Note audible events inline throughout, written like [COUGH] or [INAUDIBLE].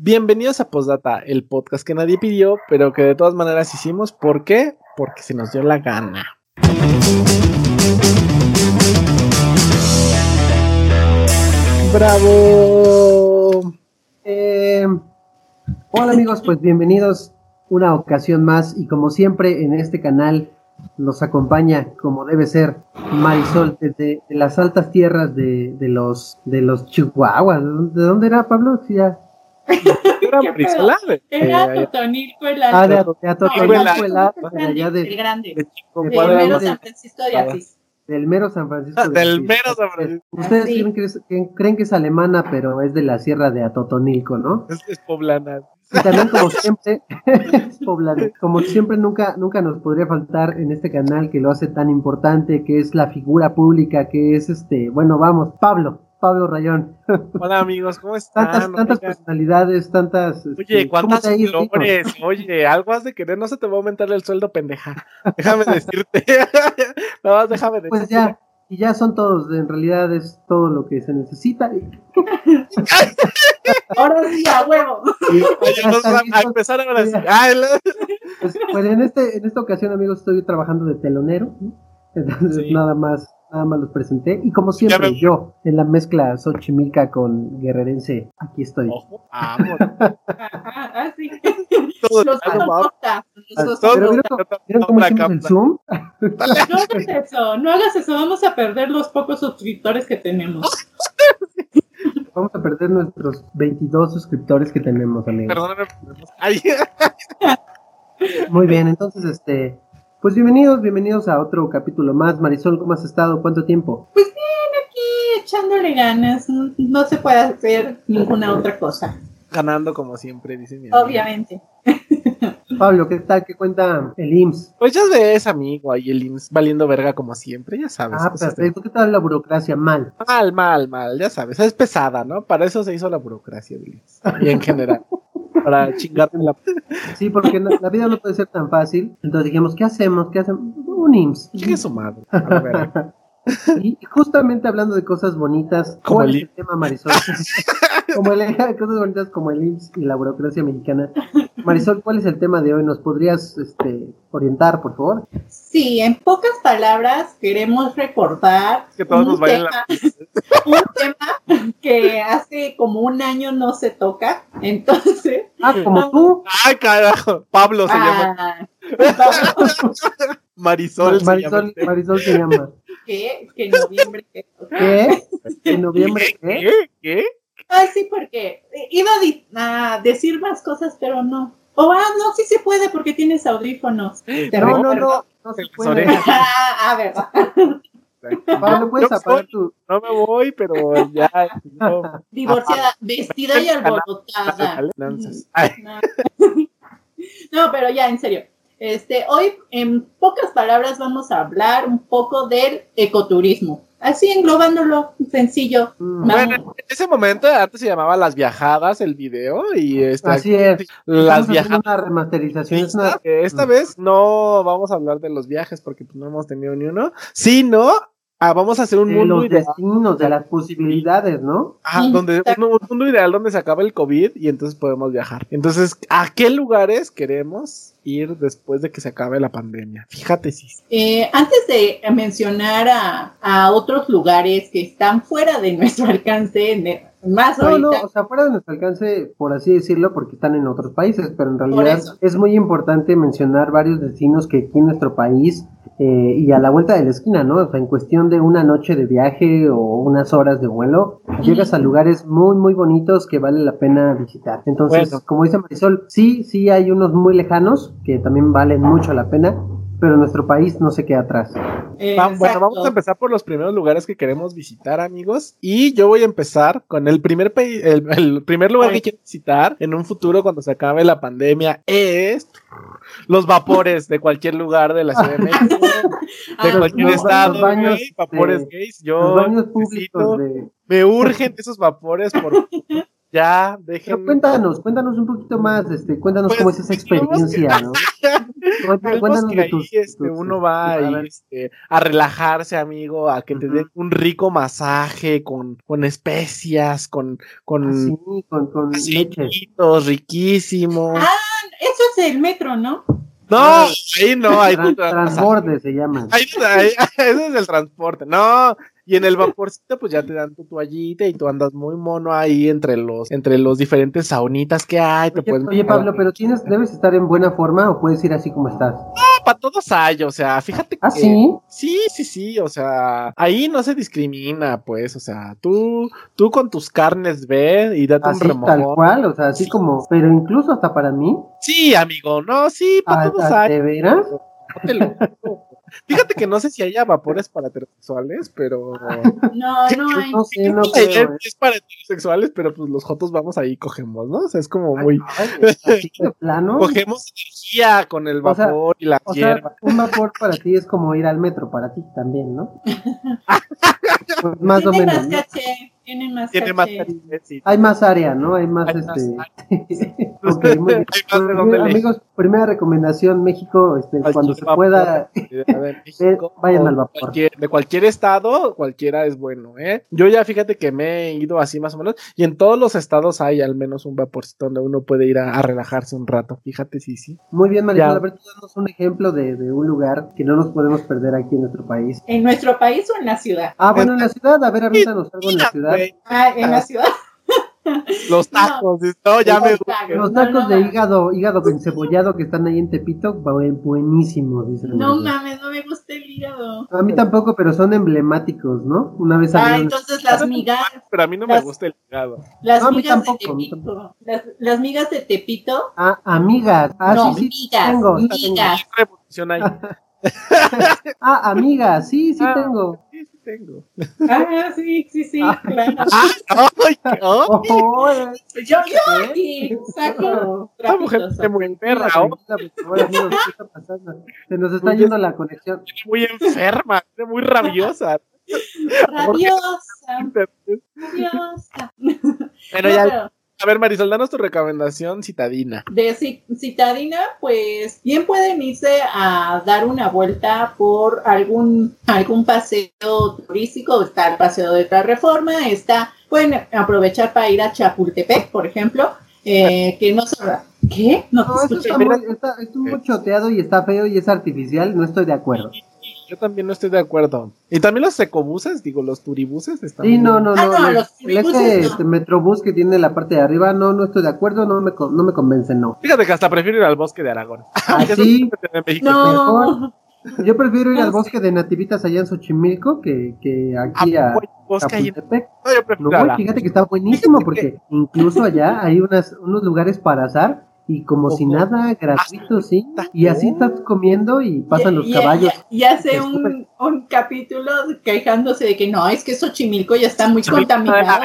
Bienvenidos a Postdata, el podcast que nadie pidió, pero que de todas maneras hicimos. ¿Por qué? Porque se nos dio la gana. ¡Bravo! Eh, hola amigos, pues bienvenidos una ocasión más y como siempre en este canal nos acompaña como debe ser Marisol desde las altas tierras de, de los de los Chihuahuas. ¿De dónde era Pablo? Sí, ya. Era [LAUGHS] Totonilco el Ah, de, alto. Atotonilco, No, el el alto, alto, el de allá grande, de- el grande. de Chico- Del mero San Francisco de Asís. del mero San Francisco. de Del Asís. mero San Francisco. Ustedes Sí. creen que, es, que- creen que es alemana, pero es de la sierra de Atotonilco, ¿no? Es, es poblana. Y también como siempre, [LAUGHS] como siempre nunca, nunca nos podría faltar en este canal que lo hace tan importante, que es la figura pública, que es este, bueno, vamos, Pablo, Pablo Rayón. Hola amigos, ¿cómo [LAUGHS] están? Tantas, personalidades, tantas. Oye, este, ¿cómo ¿cuántas flores? Oye, algo has de querer, no se te va a aumentar el sueldo, pendeja. Déjame [LAUGHS] decirte. [LAUGHS] Nada más déjame decirte. Pues ya, y ya son todos, en realidad es todo lo que se necesita. Ahora sí, a huevo. a, empezar ahora sí. Pues, pues en este, en esta ocasión, amigos, estoy trabajando de telonero. ¿no? Entonces Sí. nada más, nada más los presenté. Y como siempre, me- yo, en la mezcla Xochimilca con Guerrerense, aquí estoy. Ojo. Ajá, [LAUGHS] ah, sí. Todo Los dos los. ¿vieron, cómo- vieron cómo hicimos el. Zoom? No hagas eso, no hagas eso. Vamos a perder los pocos suscriptores que tenemos. [LAUGHS] Vamos a perder nuestros 22 suscriptores que tenemos, amigos. Perdóname. Ay, [LAUGHS] Muy bien, entonces, este, pues bienvenidos, bienvenidos a otro capítulo más. Marisol, ¿cómo has estado? ¿Cuánto tiempo? Y echándole ganas, no, se puede hacer ninguna otra cosa. ganando como siempre, dice mi amigo. Obviamente. Pablo, ¿qué tal? ¿Qué cuenta el IMSS? Pues ya ves, amigo, ahí el IMSS valiendo verga como siempre, ya sabes. Ah, de- perfecto. ¿Qué tal la burocracia? Mal. Mal, mal, mal, ya sabes, es pesada, ¿no? Para eso se hizo la burocracia del IMSS. Y en general. [LAUGHS] para chingarte la... Sí, porque la vida no puede ser tan fácil. Entonces dijimos, ¿qué hacemos? ¿Qué hacemos? Un IMSS. Chingue su madre. A ver. Y justamente hablando de cosas bonitas, ¿cuál es el tema, Marisol? [LAUGHS] como el, [LAUGHS] cosas bonitas como el IMSS y la burocracia mexicana. Marisol, ¿cuál es el tema de hoy? ¿Nos podrías este, orientar, por favor? Sí, en pocas palabras queremos recordar Que todos un, nos vayan la... tema, [LAUGHS] un tema que hace como un año no se toca. Entonces, Ah, como tú. ¡Ay, carajo! Pablo se llama. ah, Marisol, se Marisol, llama. Marisol se llama. ¿qué? Que en noviembre. ¿Qué? ¿En noviembre qué? ¿Qué? Ah, sí, porque iba a, di- a decir más cosas, pero no. O ah, no, sí se puede porque tienes audífonos. [GASPS] No, no, no. No se puede. [LAUGHS] Ah, a ver. Pablo, ¿puedes Yo apagar soy- tu...? No me voy, pero ya. no. [LAUGHS] Divorciada, vestida y alborotada. Ay, [LAUGHS] No, pero ya, en serio. Este, hoy, en pocas palabras, vamos a hablar un poco del ecoturismo. Así englobándolo, sencillo. Mm. Bueno, en ese momento antes se llamaba Las Viajadas el video y esta, Así es. Las Viajadas. una remasterización. Es una... Esta Mm. vez no vamos a hablar de los viajes porque pues, no hemos tenido ni uno, sino ah, vamos a hacer un de mundo los ideal, destinos, de las posibilidades, ¿no? ah, Sí, donde, un, un mundo ideal donde se acaba el COVID y entonces podemos viajar. Entonces, ¿a qué lugares queremos después de que se acabe la pandemia? Fíjate si Eh, antes de mencionar a, a otros lugares que están fuera de nuestro [LAUGHS] alcance, más No, no, ahorita, o sea, fuera de nuestro alcance, por así decirlo, porque están en otros países, pero en realidad es muy importante mencionar varios destinos que aquí en nuestro país eh, y a la vuelta de la esquina, ¿no? O sea, en cuestión de una noche de viaje o unas horas de vuelo, llegas a lugares muy, muy bonitos que vale la pena visitar. Entonces, como dice Marisol, sí, sí hay unos muy lejanos que también valen mucho la pena, pero nuestro país no se queda atrás. eh, bueno, vamos a empezar por los primeros lugares que queremos visitar, amigos. Y yo voy a empezar con el primer el, el primer lugar que quiero visitar en un futuro cuando se acabe la pandemia es los vapores de cualquier lugar de la Ciudad de México, [LAUGHS] de Ah, cualquier estado, los baños güey, vapores de- gays. Los Yo baños necesito- públicos de... me urgen esos vapores por [LAUGHS] ya, Pero dejen. cuéntanos, cuéntanos un poquito más, este, cuéntanos Pues, cómo es esa experiencia, ¿no? [LAUGHS] Cuéntanos- de ahí tus, este, tus, uno va tus- a ahí, este, a relajarse, amigo, a que te den un rico masaje con, con especias, con, con así, con, con aceititos riquísimos. Ah, Eso es el metro, ¿no? no, ah, ahí no, ahí Tran- te dan masaje. transborde se llaman. Ahí, ahí- [LAUGHS] ese es el transporte. No, y en el vaporcito, pues ya te dan tu toallita y tú andas muy mono ahí entre los, entre los diferentes saunitas que hay. Te Oye, pueden oye, Pablo, pero tienes, debes estar en buena forma o puedes ir así como estás. para todos hay, o sea, fíjate que. ¿Ah, sí? Sí, sí, sí, o sea, ahí no se discrimina, pues, o sea, tú, tú con tus carnes ve y date Así, un tal remojón. cual, o sea, así Sí. como, pero incluso hasta para mí, Sí, amigo, no, sí, para ¿a- todos hay. ¿de veras? no te lo. Fíjate que no sé si haya vapores para heterosexuales, pero. No, no hay. No sé, no Sí, creo. ¿eh? es para heterosexuales, pero pues los jotos vamos ahí y cogemos, ¿no? O sea, es como muy. Ay, de [LAUGHS] plano. Cogemos energía con el O sea, vapor y la O sea, un vapor para ti es como ir al metro, para ti también, ¿no? [LAUGHS] Pues más o menos. ¿no? Tiene más Tiene más sí. Hay más área, ¿no? Hay más, Hay más este. [LAUGHS] Ok, muy bien. [LAUGHS] Hay más de dónde elegir. amigos, primera recomendación, México, este, cuando se vapor pueda, Ciudad [LAUGHS] de México, vayan al vapor. cualquier- de cualquier estado, cualquiera es bueno, ¿eh? Yo ya fíjate que me he ido así más o menos, y en todos los estados hay al menos un vaporcito donde uno puede ir a, a relajarse un rato. Fíjate, sí, sí. Muy bien, Marisol, Ya. a ver, tú danos un ejemplo de, de un lugar que no nos podemos perder aquí en nuestro país. ¿En nuestro país o en la ciudad? Ah, bueno, en la ciudad, a ver, avísanos algo en la ciudad. Güey, Ah, en la ciudad. [LAUGHS] los tacos, no, ya me Los tacos. Los tacos no, de hígado, hígado encebollado que están ahí en Tepito, bu- buenísimos, dice No mames, no me gusta el hígado. A mí tampoco, pero son emblemáticos, ¿no? Una vez Ah, entonces las migas, pero a mí no me gusta el hígado. las migas tampoco, de Tepito, las, las migas de Tepito, Ah, amigas. Ah, no, sí, sí, migas, tengo. migas. [LAUGHS] Ah, amigas, sí, sí Ah. tengo. Tengo. Ah, sí, sí, sí, Ah. claro. ¡Ah! [LAUGHS] ¡Ay! ¡Ay! Oh, Yo, yo aquí saco Esta mujer está muy perra, tranquila, oh, tranquila, por favor, amigos, ¿qué está pasando? Se nos está yendo la conexión. muy enferma, muy rabiosa. Rabiosa, rabiosa. Bueno, No, ya, pero a ver, Marisol, danos tu recomendación citadina. de ci- citadina, pues bien pueden irse a dar una vuelta por algún, algún paseo turístico. Está el paseo de la reforma, está, pueden aprovechar para ir a Chapultepec, por ejemplo, eh, que no se... ¿Qué? No te No, eso escuché. está muy, está, está muy choteado y está feo y es artificial, no estoy de acuerdo. Yo también no estoy de acuerdo. Y también los ecobuses, digo, los turibuses están. Sí, no, no, Ah, no. no, los tulibuses ese no. este, Metrobús que tiene la parte de arriba, no, no estoy de acuerdo, no me, no me convence, no. Fíjate que hasta prefiero ir al bosque de Aragón. [LAUGHS] Ah. No, Yo prefiero ir No al bosque de nativitas allá en Xochimilco que, que aquí ¿A a? Chapultepec. No, yo No, prefiero a la- fíjate que está buenísimo porque [LAUGHS] incluso allá hay unas, unos lugares para azar y como si nada, gratuito, sí. Y así estás comiendo y pasan los y, caballos. Y, hace un, un capítulo quejándose de que no, es que Xochimilco ya está muy contaminado.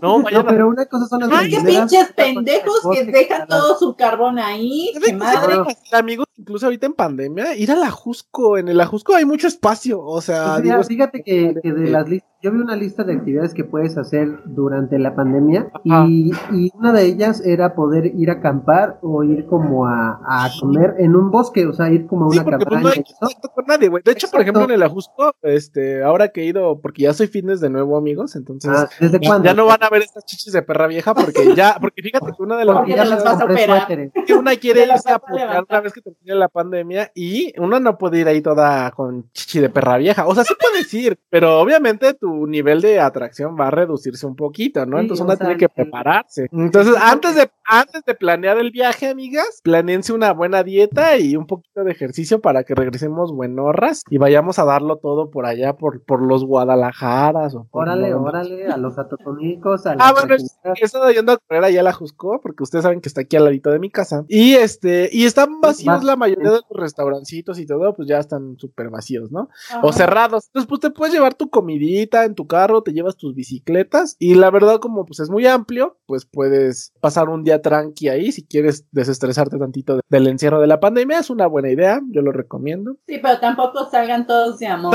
No, No, pero una cosa son las Ay, qué pinches pendejos que dejan todo su carbón ahí. ¿Saben ¡Qué qué madre! amigos? Incluso ahorita en pandemia, ir al Ajusco. En el Ajusco hay mucho espacio. O sea, Pues digo, fíjate que, que de las listas, yo vi una lista de actividades que puedes hacer durante la pandemia y, y una de ellas era poder ir a acampar o ir como a, a comer en un bosque, o sea, ir como a Sí, una porque pues, cabaña. no hay con nadie, güey. De hecho, por ejemplo, en el Ajusco, este, ahora que he ido, porque ya soy fitness de nuevo, amigos, entonces Ah, ¿Desde ya, no van a ver estas chichis de perra vieja, porque ya, porque fíjate que una de las [LAUGHS] ya las vas a operar. que una quiere irse a una vez que termine la pandemia y una no puede ir ahí toda con chichi de perra vieja. O sea, sí puedes ir, pero obviamente tu nivel de atracción va a reducirse un poquito, ¿no? Sí, Entonces una sea, tiene que prepararse. Entonces, antes de, antes de planear el viaje, amigas, planeense una buena dieta y un poquito de ejercicio para que regresemos buenorras y vayamos a darlo todo por allá, por, por los Guadalajaras o por Órale, donde- órale, a los atotonicos, a Ah, bueno, es- trajineras. he estado yendo a correr allá a la Jusco, porque ustedes saben que está aquí al ladito de mi casa. Y este, y están vacíos la mayoría de los restaurancitos y todo, pues ya están súper vacíos, ¿no? O cerrados. Entonces, pues te puedes llevar tu comidita en tu carro, te llevas tus bicicletas, y la verdad, como pues es muy amplio, pues puedes pasar un día tranqui ahí. Si quieres desestresarte tantito del encierro de la pandemia, es una buena idea. Yo lo recomiendo. Sí, pero tampoco salgan todos de amor.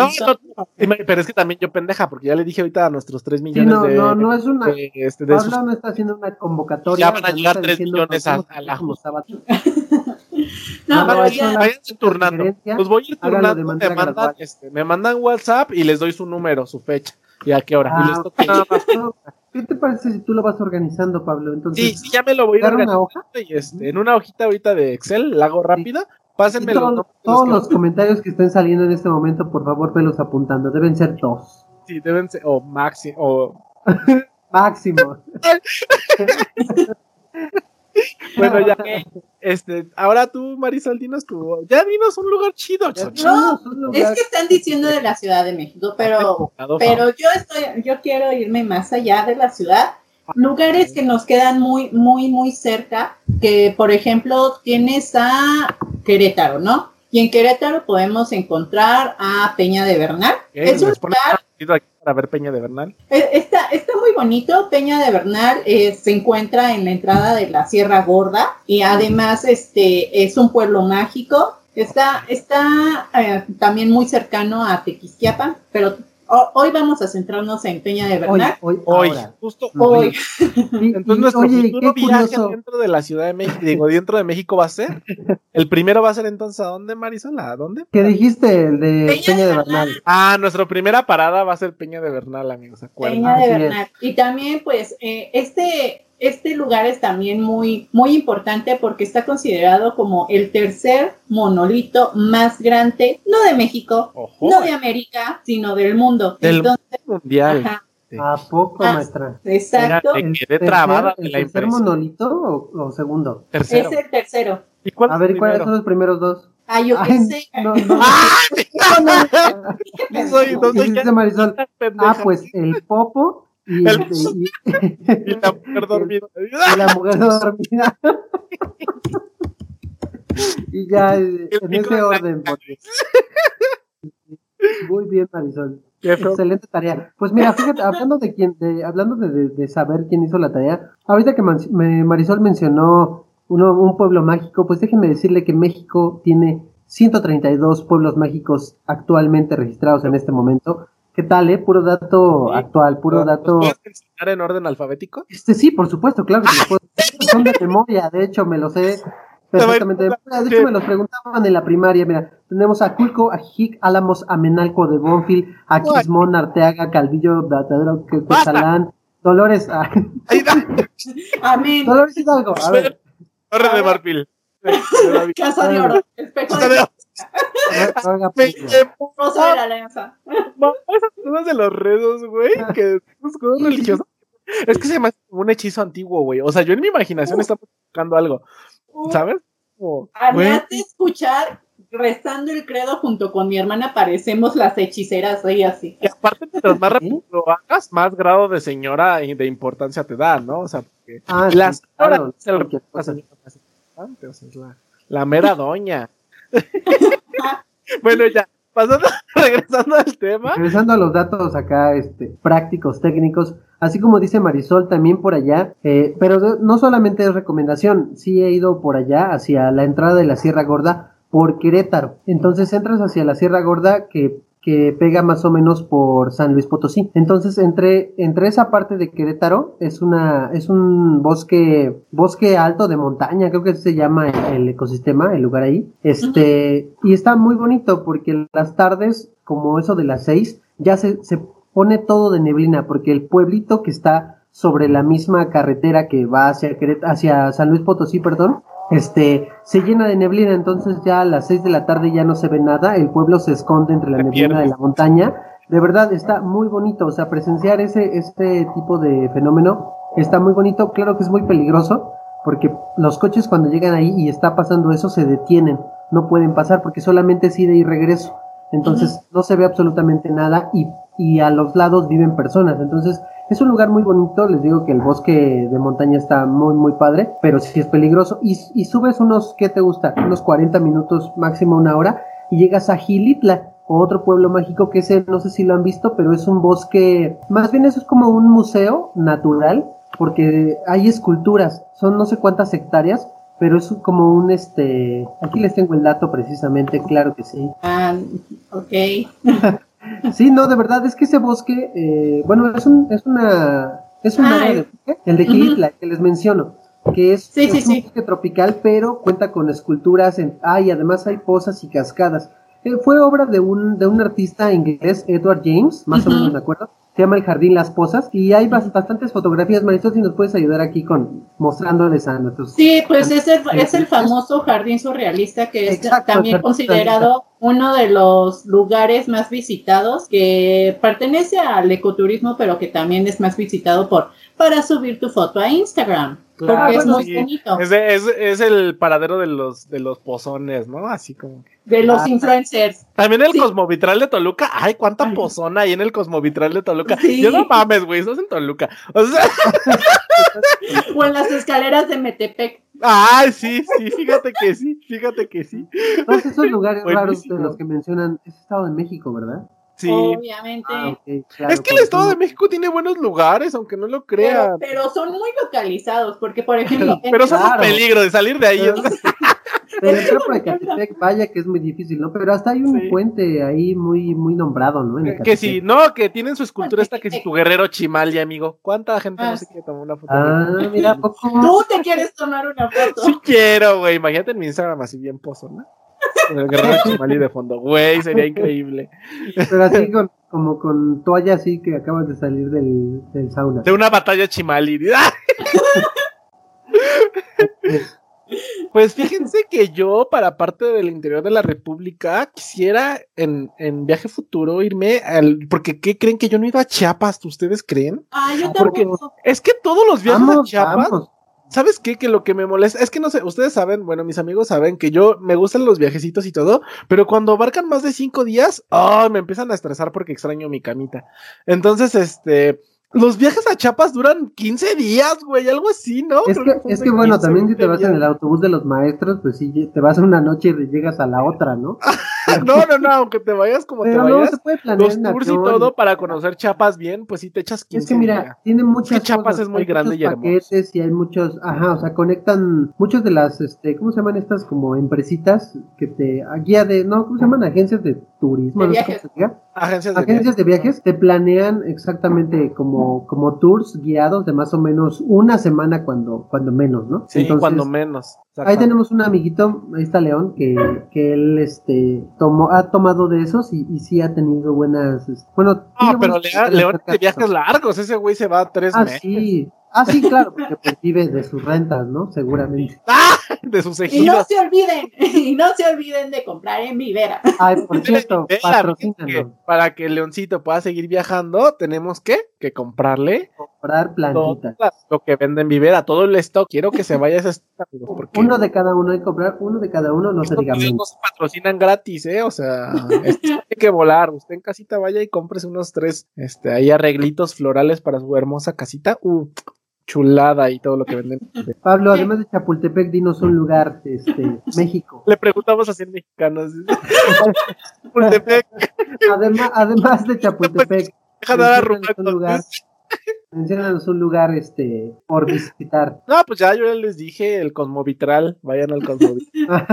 pero es que también yo pendeja, porque ya le dije ahorita a nuestros 3 millones no, de. No, no es una. De, este, Pablo no está haciendo una convocatoria. Ya van a llegar 3 millones a, la. [LAUGHS] No, pero vayan, turnando. Pues voy a ir turnando. Me mandan, este, me mandan WhatsApp y les doy su número, su fecha y a qué hora. Ah, [LAUGHS] ¿Qué te parece si tú lo vas organizando, Pablo? Entonces, sí, sí, ya me lo voy a ir una hoja? Y este, en una hojita ahorita de Excel, la hago rápida. Pásenme todos, todos los, comentarios que estén saliendo en este momento, por favor, velos apuntando. Deben ser dos. Sí, deben ser, o máximo, o... [LAUGHS] máximo. [LAUGHS] [LAUGHS] bueno, ya. Este, ahora tú, Marisol, dinos tú. Ya dinos un lugar chido. No, es que están diciendo de la Ciudad de México, pero, pero yo estoy, yo quiero irme más allá de la ciudad. Lugares que nos quedan muy, muy, muy cerca, que por ejemplo tienes a Querétaro, ¿no? Y en Querétaro podemos encontrar a Peña de Bernal. Es un lugar para ver Peña de Bernal. Eh, está, está muy bonito. Peña de Bernal eh, se encuentra en la entrada de la Sierra Gorda y además este es un pueblo mágico. Está, está eh, también muy cercano a Tequisquiapan, pero hoy vamos a centrarnos en Peña de Bernal. Hoy, hoy, justo hoy. [LAUGHS] Entonces nuestro futuro viaje dentro de la Ciudad de México, digo, dentro de México va a ser. El primero va a ser entonces a dónde, Marisol? ¿A dónde? ¿Qué dijiste? El de Peña, de Bernal. Ah, nuestra primera parada va a ser Peña de Bernal, amigos, Peña de Bernal. Y también, pues, eh, este este lugar es también muy, muy importante porque está considerado como el tercer monolito más grande, no de México, no de América, sino del mundo. Del mundial. ¿A poco, ah, maestra? Exacto. Me quedé trabada ¿El tercer monolito o, segundo? Tercero. Es el tercero. ¿Y cuál A ver, ¿cuáles son los primeros dos? Ah, yo qué sé. No, no, [LAUGHS] no, [LAUGHS] [LAUGHS] soy, no soy Marisol. Ah, pues el Popo y, el, [LAUGHS] y, la mujer dormida. Y la mujer dormida. [LAUGHS] y ya en ese orden. Muy bien, Marisol. Excelente tarea. Pues mira, fíjate, hablando de quién, de, hablando de, de, saber quién hizo la tarea, ahorita que Marisol mencionó uno, un pueblo mágico, pues déjenme decirle que México tiene 132 pueblos mágicos actualmente registrados en este momento. ¿Qué tal, eh? Puro dato actual, puro dato. ¿Puedes enseñar en orden alfabético? Este sí, por supuesto, claro. Son de memoria, de hecho, me lo sé perfectamente. De hecho, me los preguntaban en la primaria. Mira, tenemos a Culco, a Jic, Álamos, a Menalco de Bonfil, a Quismón, Arteaga, Calvillo, Datadero, Quetzalán, Dolores. A... Amén. Dolores Hidalgo, a ver. Torre de Marfil. Casa de oro. Espejo de oro. De [LAUGHS] la alianza. Esas cosas de los redos, güey, que es cosas religiosas. Es que se me hace como un hechizo antiguo, güey. O sea, yo en mi imaginación estaba buscando algo. ¿Sabes? Además de escuchar rezando el credo junto con mi hermana, parecemos las hechiceras ahí así. Y aparte, mientras más rápido lo hagas, más grado de señora de importancia te da, ¿no? O sea, porque ah, las claro, es el, sea, es la, la mera doña. [LAUGHS] bueno, ya, pasando, [LAUGHS] regresando al tema. Regresando a los datos acá, este, prácticos, técnicos, así como dice Marisol, también por allá, eh, pero no solamente es recomendación, sí he ido por allá, hacia la entrada de la Sierra Gorda, por Querétaro. Entonces entras hacia la Sierra Gorda, que que pega más o menos por San Luis Potosí. Entonces, entre, entre esa parte de Querétaro es una, es un bosque, bosque alto de montaña, creo que se llama el, ecosistema, el lugar ahí. Este, y está muy bonito porque las tardes, como eso de las seis, ya se, se pone todo de neblina, porque el pueblito que está sobre la misma carretera que va hacia, hacia San Luis Potosí, perdón, este, se llena de neblina, entonces ya a las 6 de la tarde ya no se ve nada, el pueblo se esconde entre la neblina de la montaña. De verdad está muy bonito, o sea, presenciar ese este tipo de fenómeno está muy bonito, claro que es muy peligroso, porque los coches cuando llegan ahí y está pasando eso se detienen, no pueden pasar porque solamente es ida y regreso. Entonces no se ve absolutamente nada y, y a los lados viven personas. Entonces es un lugar muy bonito, les digo que el bosque de montaña está muy, muy padre, pero sí es peligroso. Y, subes unos, ¿qué te gusta? Unos 40 minutos, máximo una hora, y llegas a Gilitla, otro pueblo mágico que ese, no sé si lo han visto, pero es un bosque, más bien eso es como un museo natural, porque hay esculturas, son no sé cuántas hectáreas, pero es como un este, aquí les tengo el dato precisamente, claro que sí. Ah, ok. [LAUGHS] sí, no, de verdad, es que ese bosque, eh, bueno, es, un, es una, es un área de el de Quilitla, que les menciono, que es, un bosque tropical, pero cuenta con esculturas, en, ah, y además hay pozas y cascadas. Eh, fue obra de un, de un artista inglés, Edward James, más o menos me acuerdo, se llama El Jardín Las Posas y hay bastantes fotografías, Marisol, si nos puedes ayudar aquí con mostrándoles a nuestros... Sí, pues es el, es el famoso jardín surrealista que es también considerado uno de los lugares más visitados que pertenece al ecoturismo, pero que también es más visitado por para subir tu foto a Instagram. porque es muy bonito. Es, es, el paradero de los, de los pozones, ¿no? Así como De los ah, influencers. También el Cosmovitral de Toluca. Ay, cuánta pozona hay en el Cosmovitral de Toluca. Yo no mames, güey, eso es en Toluca. O, sea... [LAUGHS] o en las escaleras de Metepec. Ay, sí, sí, fíjate que sí, fíjate que sí. Todos esos lugares [LAUGHS] raros de los que mencionan es Estado de México, ¿verdad? Sí. Obviamente. Ah, es que el Estado de México tiene buenos lugares, aunque no lo crean. Pero, son muy localizados, porque por ejemplo. pero son un peligro de salir de ahí. Pero [LAUGHS] [LAUGHS] entrar por Ecatepec, vaya que es muy difícil, ¿no? Pero hasta hay un puente ahí muy, muy nombrado, ¿no? que sí, no, que tienen su escultura esta que es tu guerrero chimal, ya amigo. ¿Cuánta gente no ah, se quiere tomar una foto? Ah, mira, [LAUGHS] poco. Tú te quieres tomar una foto. Sí quiero, güey. Imagínate en mi Instagram así bien pozo, ¿no? Con el guerrero chimal y de fondo, güey, sería increíble. Pero así con, como con toalla así que acabas de salir del, del sauna. De una batalla chimali. Pues fíjense que yo, para parte del interior de la República, quisiera en, en viaje futuro irme al. Porque, ¿qué creen que yo no he ido a Chiapas? ¿Ustedes creen? Ah, yo porque es que todos los viajes a Chiapas. ¿Sabes qué? Que lo que me molesta es que no sé, ustedes saben, bueno, mis amigos saben que yo me gustan los viajecitos y todo, pero cuando abarcan más de cinco días, oh, me empiezan a estresar porque extraño mi camita. Entonces, este, los viajes a Chiapas duran 15 días, güey, algo así, ¿no? Es que, es que bueno, también si te vas en el autobús de los maestros, pues sí, te vas una noche y llegas a la otra, ¿no? [LAUGHS] [LAUGHS] no, no, no, aunque te vayas como te vayas, los tours y todo para conocer Chiapas bien, pues sí te echas 15 Es que mira, tiene muchas Chiapas es muy grande y hermoso. y hay muchos, ajá, o sea, conectan muchos de las, este, ¿cómo se llaman estas como empresitas que te, guía de, no, ¿cómo se llaman? Agencias de turismo, de viajes. Agencias de, Agencias de viajes te planean exactamente como, como tours guiados de más o menos una semana cuando, cuando menos, ¿no? Sí, cuando menos. Ahí tenemos un amiguito, ahí está León, que, que él este tomó, ha tomado de esos y, y sí ha tenido buenas, bueno, ah, pero León de viajes largos, ese güey se va a tres ah, meses. Sí, Ah, sí, claro, porque pues vive de sus rentas, ¿no? Seguramente. [LAUGHS] ¡Ah! [LAUGHS] De sus ejidos. Y no se olviden, [LAUGHS] y no se olviden de comprar en Vivera. Ay, [LAUGHS] por cierto, Para que Leoncito pueda seguir viajando, tenemos que, que comprarle. Comprar plantitas. Lo que venden Vivera, todo el stock. Quiero que se vaya ese stock. Uno de cada uno, hay que comprar uno de cada uno, no se diga No se patrocinan gratis, ¿eh? O sea, hay que volar. Usted en casita vaya y cómprese unos tres, este, ahí arreglitos florales para su hermosa casita. Uh, chulada y todo lo que venden. [LAUGHS] Pablo, además de Chapultepec, dinos un lugar, este, [LAUGHS] México. Le preguntamos a 100 mexicanos. [LAUGHS] Chapultepec. Además, además de Chapultepec. mencionanos un lugar, mencionanos un lugar este por visitar. No, pues ya yo les dije el Cosmovitral, vayan al Cosmovitral.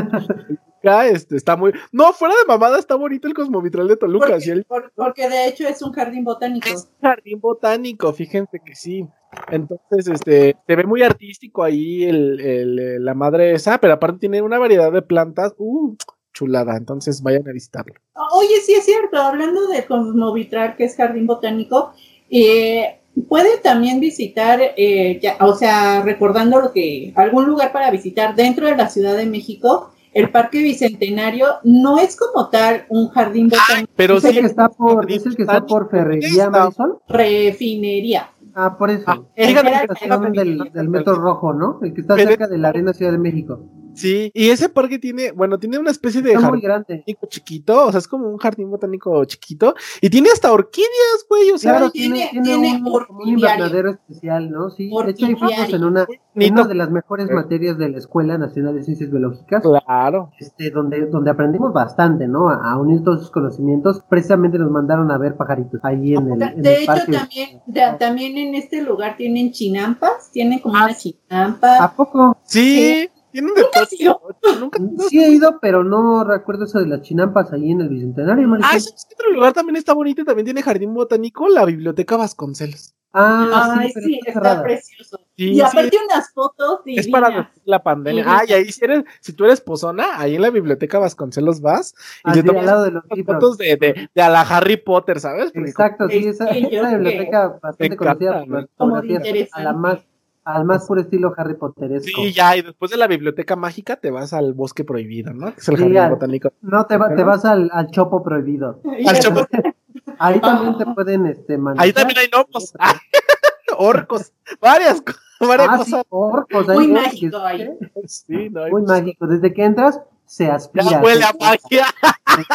este, está muy. No, fuera de mamada, está bonito el Cosmovitral de Toluca. Porque, porque de hecho es un jardín botánico. Es un jardín botánico, fíjense que sí. Entonces, este, se ve muy artístico ahí el, el, la madre esa, pero aparte tiene una variedad de plantas, uh, chulada, entonces vayan a visitarlo. Oye, sí es cierto, hablando de Cosmovitral, que es jardín botánico, eh, puede también visitar, eh, o sea, recordando lo que, algún lugar para visitar dentro de la Ciudad de México, el Parque Bicentenario no es como tal un jardín botánico. pero sí, que está por, es el que está por Ferrería, Marisol. Refinería. Ah, por eso. Ah, el del, del, metro rojo, ¿no? El que está cerca de la Arena Ciudad de México. Sí, y ese parque tiene, bueno, tiene una especie de Está muy jardín grande. botánico chiquito, o sea, es como un jardín botánico chiquito, y tiene hasta orquídeas, güey, o sea, Claro, tiene, tiene- un, un invernadero especial, ¿no? Sí, de hecho fuimos Orquidiario. en una, en de las mejores Eh. materias de la Escuela Nacional de Ciencias Biológicas, Claro. este, donde, donde aprendimos bastante, ¿no? A, a unir todos sus conocimientos. Precisamente nos mandaron a ver pajaritos ahí en el, en De el hecho, parque. también, de- también en este lugar tienen chinampas, tienen como Ah. una chinampa. ¿A poco? Sí, de todo. has ido? Nunca. Sí he ido, pero no recuerdo eso de las chinampas ahí en el Bicentenario. Ah, ¿sabes qué otro lugar también está bonito y también tiene jardín botánico, la biblioteca Vasconcelos. Ah, Ay, sí, sí, está precioso. Sí, y sí, aparte unas fotos Es para divinas. después de la pandemia. Ah, y ahí si eres, si tú eres pozona, ahí en la biblioteca Vasconcelos vas y Así, te tomas al lado de los fotos de, de, de a la Harry Potter, ¿sabes? Porque Exacto, sí, esa, Sí, yo esa biblioteca bastante conocida por. Como de a la más, al más puro estilo Harry Potteresco. Sí, ya, y después de la biblioteca mágica te vas al bosque prohibido, ¿no? Que es el Sí, jardín al- botánico. No, te, va- te vas al, al chopo prohibido. Y Al chopo- [LAUGHS] Ahí también te pueden este, manejar. Ahí también hay gnomos, [LAUGHS] [LAUGHS] orcos, varias, varias Ah, sí, cosas. orcos, Muy orcos, mágico ahí. Sí, no hay Muy mágico. Desde que entras, se aspira. Ya huele a magia.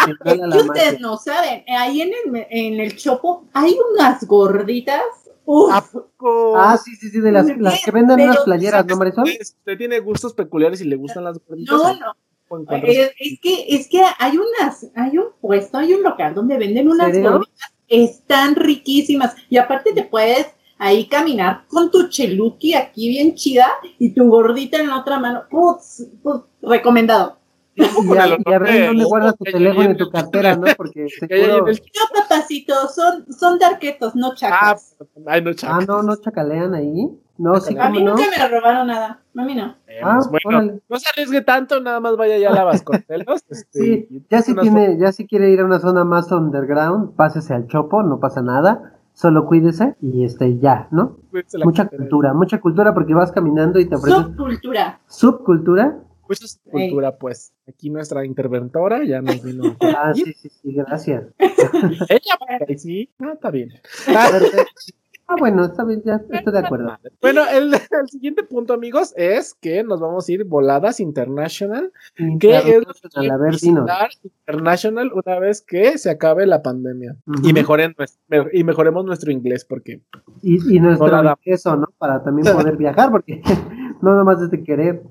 que ustedes magia. no saben, ahí en el, en el chopo hay unas gorditas. Uf, ¿A poco? Ah, sí, sí, sí, de las, las que venden Pero- unas playeras, ¿no, Marisol? Usted, tiene gustos peculiares y le gustan las gorditas. no, no. encontrar- Es, que, es que hay unas, hay un puesto, hay un local donde venden unas ¿Serio? gorditas, están riquísimas. Y aparte te puedes ahí caminar con tu cheluqui aquí bien chida y tu gordita en la otra mano. Putz, putz, recomendado. Y, a, y a ver dónde guardas tu teléfono tu en el- cartera, ¿no? Porque [LAUGHS] seguro... el- No, papacito, son, son darquetos, no Ah, chacas. ay, no, Ah, chaval. no, no chacalean ahí. No, sí, a ¿cómo mí no? nunca me robaron nada. A mí no. Ah, bueno, órale. no se arriesgue tanto, nada más vaya ya a la Vasconcelos. [LAUGHS] este, Sí, ya si tiene, ya si quiere ir a una zona más underground, pásese al chopo, no pasa nada, solo cuídese y este ya, ¿no? Mucha cultura, mucha cultura porque vas caminando y te ofrecen Subcultura. subcultura. Mucha cultura, pues. Aquí nuestra interventora ya nos vino. [LAUGHS] Ah, sí, sí, sí, gracias. Ella, [LAUGHS] pues, sí, ah, está bien. Ah, Perfecto. Ah, bueno, está bien, ya estoy de acuerdo. Bueno, el, el siguiente punto, amigos, es que nos vamos a ir voladas international. ¿Qué es lo que International, a ver, international una vez que se acabe la pandemia? Ujú. Y mejoren y mejoremos nuestro inglés, porque Y, y nuestro eso, ¿no? Para también poder viajar, porque [LAUGHS] no nomás es de querer.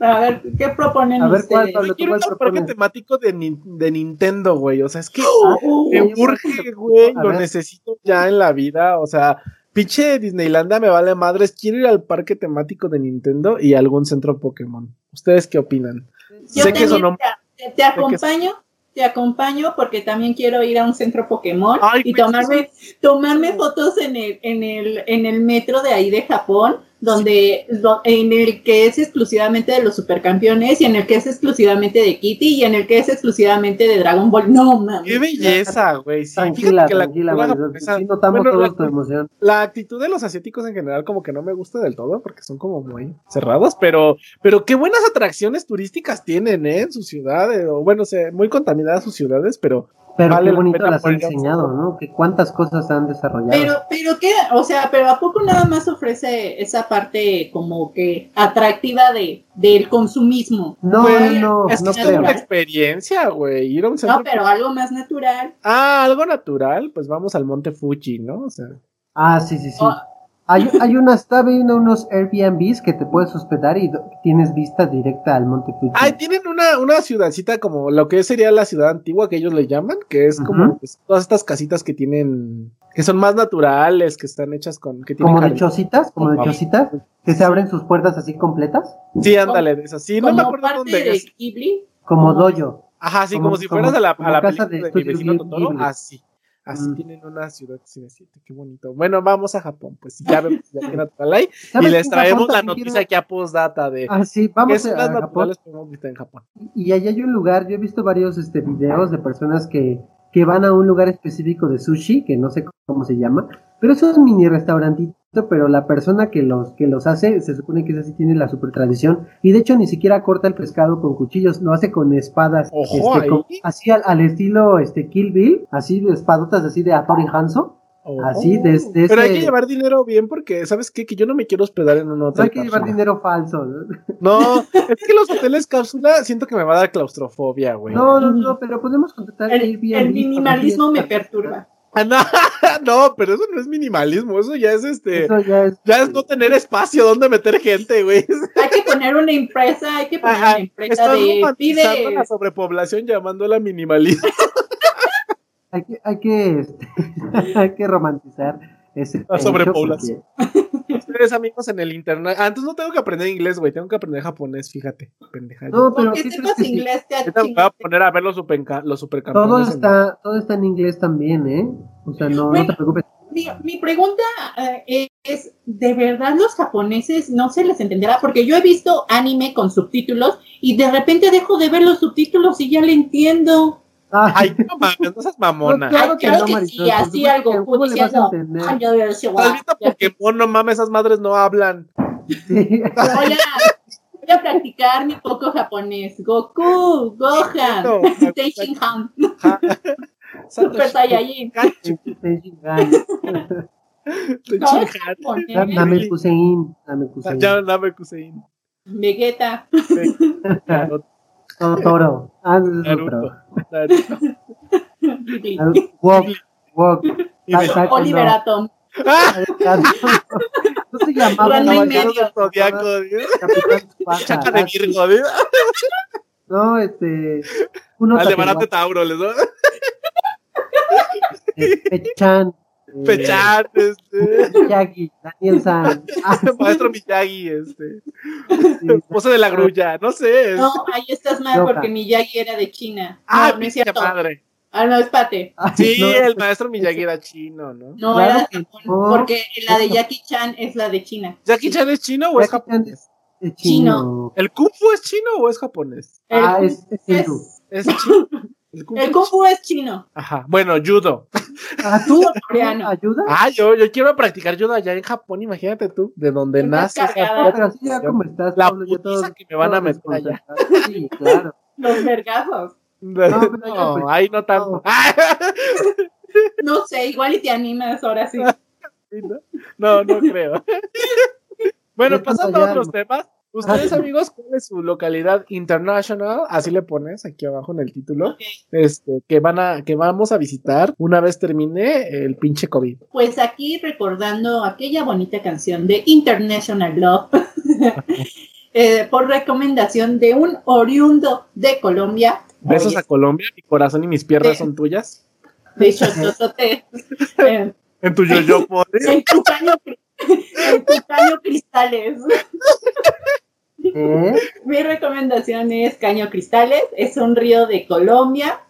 A ver, ¿qué proponen A ver, ¿cuál, ustedes? Pablo? yo quiero un parque temático de, Nin- de Nintendo, güey. O sea, es que Uh, me creo urge, güey, lo ver. necesito ya en la vida. O sea, pinche Disneylandia me vale madres. Quiero ir al parque temático de Nintendo y a algún centro Pokémon. ¿Ustedes qué opinan? Yo sé que eso no- te, te acompaño, te acompaño porque también quiero ir a un centro Pokémon Ay, y tomarme, tomarme fotos en el, en el, en el metro de ahí de Japón, donde, do- en el que es exclusivamente de los supercampeones y en el que es exclusivamente de Kitty y en el que es exclusivamente de Dragon Ball. No mames. ¡Qué belleza, güey! Sí, Tranquila, que la tranquila, Marisol, japonesa- bueno, la- tu emoción. La actitud de los asiáticos en general como que no me gusta del todo porque son como muy cerrados, pero, pero qué buenas atracciones turísticas tienen, ¿eh? En sus ciudades, o bueno, sé, muy contaminadas sus ciudades, pero Pero Vale qué bonito las han enseñado, ¿no? Que cuántas cosas han desarrollado. Pero, pero qué, o sea, pero a poco nada más ofrece esa parte como que atractiva de, del consumismo. no, Pues, no, es que no es creo. una experiencia, güey, ir a un centro. No, pero algo más natural. Ah, algo natural, pues vamos al Monte Fuji, ¿no? O sea, Ah, sí, sí, sí. Hay, hay unas, está viendo unos Airbnbs que te puedes hospedar y tienes vista directa al Monte Fuji. Ay, tienen una, una ciudadcita como lo que sería la ciudad antigua que ellos le llaman, que es como pues, todas estas casitas que tienen, que son más naturales, que están hechas con, que tienen como de chocitas, como de chocitas, que se abren sus puertas así completas, Sí, ándale, de esas. Sí, no me como acuerdo parte dónde de es. Ghibli. como doyo. Ajá, sí, como, como- si fueras como- a la, a la casa película de de, mi vecino Ghibli. Totoro, así. Así Mm. tienen una ciudad 7, qué bonito. Bueno, vamos a Japón, pues ya [LAUGHS] vemos ya que natural hay. Y ¿Sabes les traemos Japón la noticia tiene- aquí a postdata de Ah, sí, vamos a, a Japón. naturales podemos visitar en Japón. Y allá hay un lugar, yo he visto varios este, videos de personas que, que van a un lugar específico de sushi, que no sé cómo se llama, pero eso es un mini restaurantito, pero la persona que los, que los hace, se supone que esa sí tiene la super tradición, y de hecho ni siquiera corta el pescado con cuchillos, lo hace con espadas, Ojo este, con- así al, al estilo este Kill Bill, así de espadotas así de Hattori Hanzo, Oh. Así, desde Pero hay que llevar dinero bien porque, ¿sabes qué? Que yo no me quiero hospedar en un No hotel. hay que llevar dinero falso. ¿no? Es que los hoteles cápsula siento que me va a dar claustrofobia, güey. No, no, no, pero podemos contratar El, Airbnb el minimalismo me perturba. Ah, no, [LAUGHS] no, pero eso no es minimalismo, eso ya es este. Eso ya es. Ya es no tener espacio donde meter gente, güey. [LAUGHS] Hay que poner una empresa, hay que poner Ajá, una empresa Estás de pide la sobrepoblación llamándola minimalismo. [LAUGHS] Hay que, hay que, este, hay que romantizar ese. La sobrepoblación. porque- Ustedes amigos en el internet. Ah, entonces no tengo que aprender inglés, güey. Tengo que aprender japonés, fíjate. Pendeja. No, pero Porque ¿qué sepas que inglés te Ahorita me voy a poner a ver los, superca- los supercampeones. Todo en- está, todo está en inglés también, ¿eh? O sea, no, no te preocupes. Mi, mi pregunta eh, es, ¿de verdad los japoneses no se les entenderá? Porque yo he visto anime con subtítulos y de repente dejo de ver los subtítulos y ya le entiendo. Ah, Ay, no mames, no seas mamona. No, claro Ay, que claro no, que sí, así algo, que ¿cómo le vas a entender? "Ay, yo veo ese ¿Has guau". visto Pokémon? No mames, esas madres no hablan. sí. Voy a, voy a practicar mi poco japonés. Goku, Gohan, [LAUGHS] No, Teishinhan, Super Saiyajin. Tenshinhan. japonés. Namekusein. Namekusein. Namekusein. Vegeta. [LAUGHS] Totoro. Ah, Naruto. Naruto. Taiko no. Oliver Atom. No se llamaba Tsubasa. Chaca de Virgo. No, este. Uno Aldebarán de Tauro, les doy. Pechan. [LAUGHS] Pechan, este. Miyagi, Daniel San. [LAUGHS] Ah, Maestro Miyagi, este. sí. Pose de la grulla, no sé. No, ahí estás mal Yoga. porque Miyagi era de China. Ah, no, no es cierto. madre. Ah, no, espate. Ay, Sí, no, el maestro Miyagi era chino, ¿no? No, Claro era Japón, no. porque la de Jackie Chan es la de China. ¿Jackie Chan es chino o es Jackie japonés? es chino. ¿El Kung Fu es chino o es japonés? Ah, es, es. Es chino. El Kung El Fu. Kung Fu es chino. Ajá. Bueno, judo. Ah, ¿tú? [LAUGHS] Coreano. ¿Ayuda? Ah, yo, yo quiero practicar judo allá en Japón, imagínate tú, de donde Estás nace esa cargada. Pero así ya como estás, La Pablo, putiza todo- que me van a meter allá. [LAUGHS] Sí, claro. Los vergazos. No, No, pero ya, pues, ahí no tanto. [LAUGHS] No sé, igual y te animas ahora sí. ¿no? No, no creo. Bueno, pasando a otros ¿no? temas. Ustedes, Ah. amigos, ¿cuál es su localidad international? Así le pones aquí abajo en el título. Este, que van a, que vamos a visitar una vez termine el pinche COVID. Pues aquí recordando aquella bonita canción de International Love, [LAUGHS] eh, por recomendación de un oriundo de Colombia. Besos Oye, a Colombia, mi corazón y mis piernas son tuyas. de eh, [LAUGHS] En tu yoyopo. en tu caño, [LAUGHS] en tu caño cristales. ¿Eh? [LAUGHS] Mi recomendación es Caño Cristales, es un río de Colombia,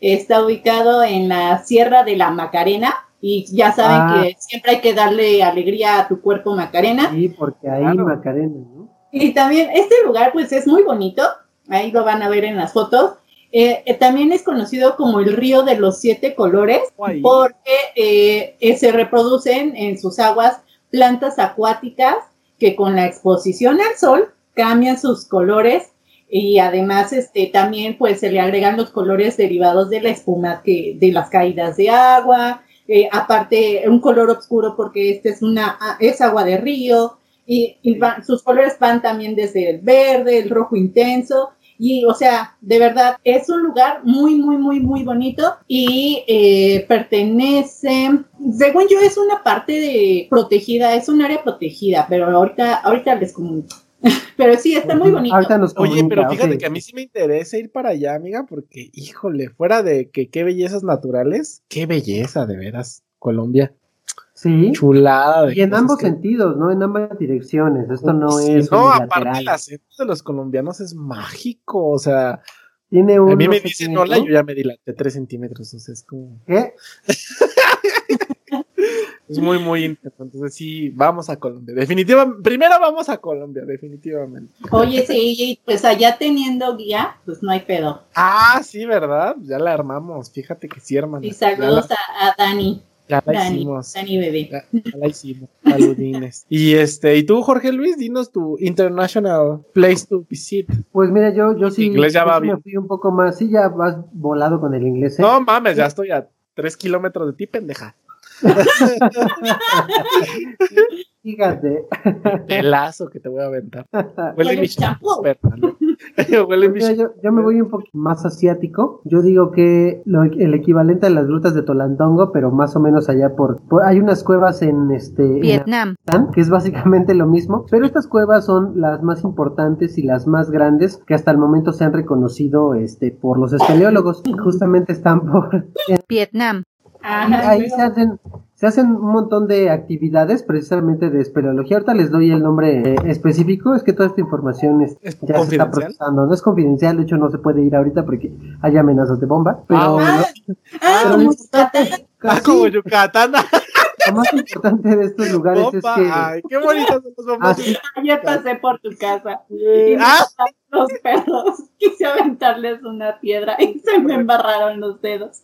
está ubicado en la Sierra de la Macarena y ya saben Ah. que siempre hay que darle alegría a tu cuerpo Macarena. Sí, porque ahí Claro. Macarena, ¿no? Y también este lugar pues es muy bonito, ahí lo van a ver en las fotos. Eh, eh, también es conocido como el río de los siete colores Guay. porque eh, eh, se reproducen en sus aguas plantas acuáticas que con la exposición al sol cambian sus colores y además este también pues se le agregan los colores derivados de la espuma que de las caídas de agua eh, aparte un color oscuro porque este es una ah, es agua de río y, sus colores van también desde el verde el rojo intenso y, o sea, de verdad, es un lugar muy, muy, muy, muy bonito y eh, pertenece, según yo, es una parte de protegida, es un área protegida, pero ahorita, ahorita les comunico. [LAUGHS] pero sí, está muy bonito. Ahorita nos Oye, pero fíjate que a mí sí me interesa ir para allá, amiga, porque, híjole, fuera de que qué bellezas naturales, qué belleza, de veras, Colombia. Sí. Chulada de Y en ambos que- sentidos, ¿no? En ambas direcciones. Esto no Sí, es No, aparte el acento de los colombianos es mágico, o sea, Tiene un a mí me dicen hola yo ya me dilaté tres centímetros, o sea, es como, ¿Qué? [LAUGHS] es muy, muy intenso, entonces sí, vamos a Colombia, definitivamente, primero vamos a Colombia, definitivamente. Oye, sí, pues allá teniendo guía, pues no hay pedo. Ah, sí, ¿verdad? Ya la armamos, fíjate que sí, hermano. Y saludos a, a Dani, Ya la, Dani, hicimos. Dani bebé. Ya, ya la hicimos, saludines. y este, y tú, Jorge Luis, dinos tu international place to visit. Pues mira, yo, yo sí, inglés ya yo va sí me bien. fui un poco más. Sí, ya vas volado con el inglés. ¿eh? No mames, ya estoy a tres kilómetros de ti, pendeja. [LAUGHS] Fíjate. Pelazo que te voy a aventar. [LAUGHS] Huele mi el ¿no? [LAUGHS] Huele mi Mira, yo, yo me voy un poco más asiático. Yo digo que lo- el equivalente a las grutas de Tolantongo, pero más o menos allá por, por- hay unas cuevas en este Vietnam, que es básicamente lo mismo, pero estas cuevas son las más importantes y las más grandes que hasta el momento se han reconocido este por los espeleólogos. Justamente están por Vietnam, Ajá, ahí pero- se hacen se hacen un montón de actividades precisamente de espeleología. Ahorita les doy el nombre eh, específico, es que toda esta información es, ¿Es ya se está procesando. No es confidencial, de hecho no se puede ir ahorita porque hay amenazas de bomba. Pero Ah, lo- [LAUGHS] ah, pero como Yucatán. Ah, sí, como Yucatán. lo más importante de estos lugares es que Ay, qué bonitos son los bombas. así Ayer pasé por tu casa y me Ah, los perros. Quise aventarles una piedra y se me embarraron los dedos.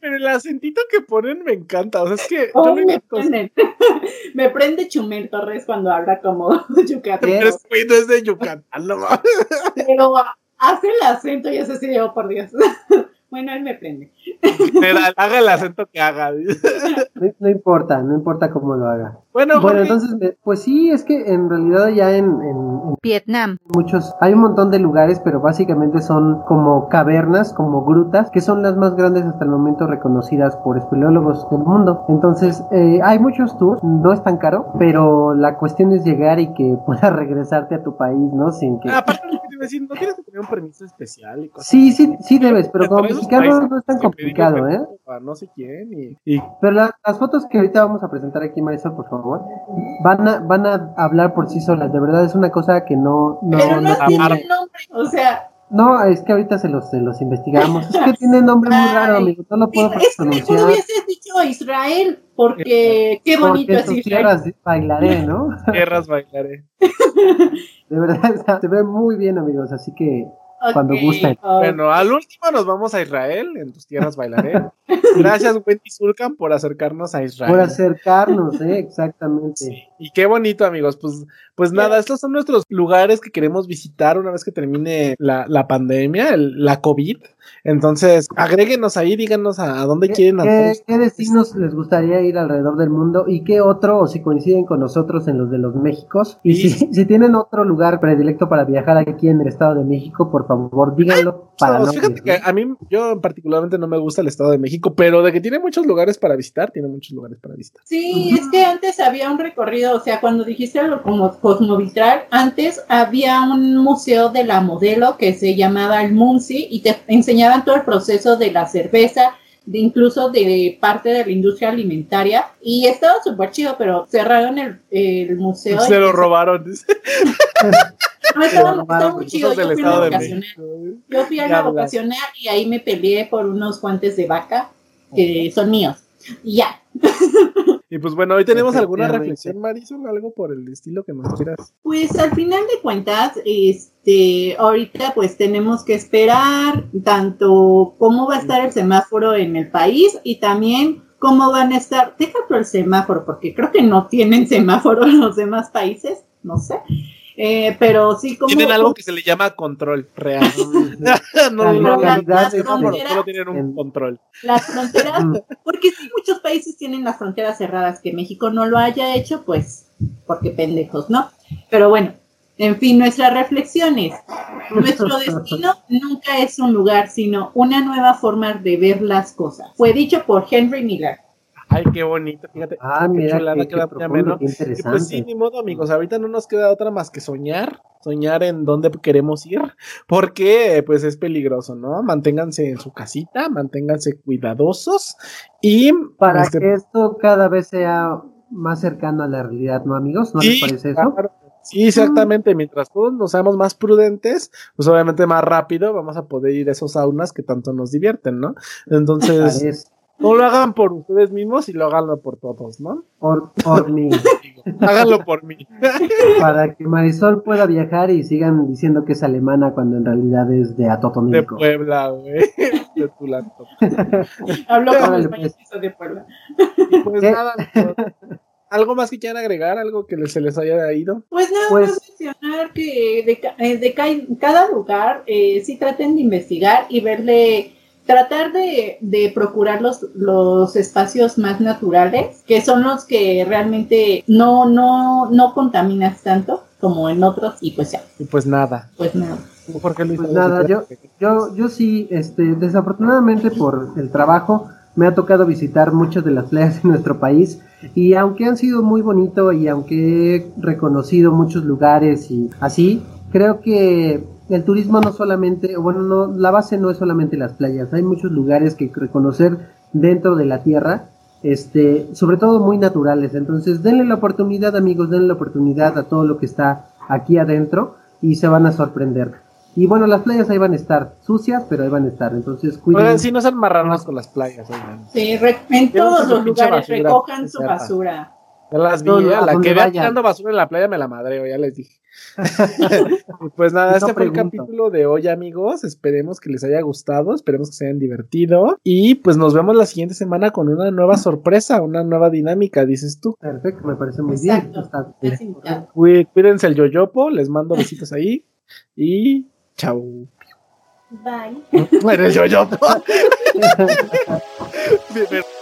Pero el acentito que ponen me encanta. O sea, es que Oh, me prende. [LAUGHS] me prende Chumel Torres cuando habla como Yucatán. ¿Qué? es, no es de Yucatán, no. Pero hace el acento y eso sí, yo por Dios. [LAUGHS] Bueno, él me prende. Literal, haga el acento que haga. no, no importa, no importa cómo lo haga. Bueno, Bueno, entonces, me- pues sí, es que en realidad ya en, en- en Vietnam, muchos, hay un montón de lugares, pero básicamente son como cavernas, como grutas, que son las más grandes hasta el momento reconocidas por espeleólogos del mundo. Entonces, eh, hay muchos tours, no es tan caro, pero la cuestión es llegar y que [LAUGHS] puedas regresarte a tu país, ¿no? Sin que... Aparte lo que te iba a decir, no tienes que tener un permiso especial y cosas. Sí, sí, sí debes, pero como mexicano no es tan complicado, ¿eh? a no sé quién y, y Pero la- las fotos que ahorita vamos a presentar aquí, Marisol, por favor, van a, van a hablar por sí solas. De verdad es una cosa que no, no, Pero no no tiene nombre. O sea, No, es que ahorita se los, se los investigamos. Es que [LAUGHS] tiene nombre muy raro, amigo. No lo puedo es que mejor hubieses dicho Israel, porque qué bonito Porque es Israel. tierras bailaré, ¿no? [LAUGHS] tierras bailaré. [LAUGHS] De verdad, se ve muy bien, amigos. Así que cuando gusten. ok. Bueno, al último nos vamos a Israel, en tus tierras bailaré. [LAUGHS] Gracias, Wendy Zulkan, por acercarnos a Israel. por acercarnos, ¿eh? Exactamente. Sí, Y qué bonito, amigos. Pues, pues nada, estos son nuestros lugares que queremos visitar una vez que termine la, la pandemia, el- la COVID. Entonces, agréguenos ahí, díganos a, a dónde quieren ¿Qué, qué destinos les gustaría ir alrededor del mundo y qué otro, o si coinciden con nosotros en los de los Méxicos? Y Sí. si, si tienen otro lugar predilecto para viajar aquí en el Estado de México, por favor, díganlo para no Fíjate que a mí, yo particularmente no me gusta el Estado de México, pero de que tiene muchos lugares para visitar, tiene muchos lugares para visitar. Sí, es que antes había un recorrido, o sea, cuando dijiste algo como Cosmovitral, antes había un museo de la modelo que se llamaba el Munsi y te enseñaban todo el proceso de la cerveza, de incluso de parte de la industria alimentaria y estaba súper chido, pero cerraron el, el museo. Se lo robaron. [LAUGHS] No, estaba, muy chido, yo fui a. México. Yo fui a hablas. vacacional y ahí me peleé por unos guantes de vaca que son míos. Y ya. Y pues bueno, hoy tenemos alguna reflexión, Marisol, algo por el estilo que nos quieras. Pues al final de cuentas, este, ahorita pues tenemos que esperar tanto cómo va a estar el semáforo en el país y también cómo van a estar, déjalo el semáforo, porque creo que no tienen semáforo en [LAUGHS] los demás países, no sé. Eh, pero sí como Tienen algo que se le llama control real. no, no, La no, no, legalidad no, de no, no, este- solo tienen un control. las fronteras, Mm. porque si muchos países tienen las fronteras cerradas, que México no lo haya hecho, pues porque pendejos, ¿no? Pero bueno, en fin, nuestras reflexiones. Nuestro destino nunca es un lugar, sino una nueva forma de ver las cosas. Fue dicho por Henry Miller. Ay, qué bonito, fíjate. Ah, qué mira, chulada, qué, qué profundo, qué Y pues sí, interesante. ni modo, amigos. Ahorita no nos queda otra más que soñar, soñar en dónde queremos ir, porque pues es peligroso, ¿no? Manténganse en su casita, manténganse cuidadosos y Para este, que esto cada vez sea más cercano a la realidad, ¿no, amigos? ¿No les parece eso? claro. Sí, exactamente. Mientras todos nos seamos más prudentes, pues obviamente más rápido vamos a poder ir a esos saunas que tanto nos divierten, ¿no? Entonces, no lo hagan por ustedes mismos y lo háganlo por todos, ¿no? Por, por mí. [LAUGHS] Háganlo por mí. [LAUGHS] para que Marisol pueda viajar y sigan diciendo que es alemana cuando en realidad es de De Atotonilco. Puebla, güey. [LAUGHS] De tu laptop. Como Órale, español pues. de Puebla. Y pues ¿Qué? nada, amigos. ¿algo más que quieran agregar? ¿Algo que se les haya ido? Pues nada Pues- más mencionar que de, ca- eh, de ca- cada lugar eh, sí traten de investigar y verle tratar de, de procurar los, los espacios más naturales, que son los que realmente no, no, no contaminas tanto como en otros, y pues ya. Y pues nada. Pues nada. Pues nada, yo, yo, yo sí, este, desafortunadamente por el trabajo, me ha tocado visitar muchas de las playas en nuestro país y aunque han sido muy bonito y aunque he reconocido muchos lugares y así, creo que el turismo no solamente, bueno, no, la base no es solamente las playas, hay muchos lugares que reconocer dentro de la tierra, este, sobre todo muy naturales, entonces denle la oportunidad amigos, denle la oportunidad a todo lo que está aquí adentro y se van a sorprender. Y bueno, las playas ahí van a estar sucias, pero ahí van a estar. Entonces, cuiden. Oigan, sí, no sean marranos con las playas. Oigan. Sí, en todos los lugares recojan su basura. Ya las vi, ¿eh? la que vea tirando basura en la playa me la madreo, ya les dije. Pues nada, este fue el capítulo de hoy, amigos. Esperemos que les haya gustado, esperemos que se hayan divertido. Y pues nos vemos la siguiente semana con una nueva sorpresa, una nueva dinámica, dices tú. Perfecto, me parece muy bien. Cuídense el yoyopo, les mando besitos ahí. Y chao. Bye. [LAUGHS] Bueno, yo, yo. [LAUGHS]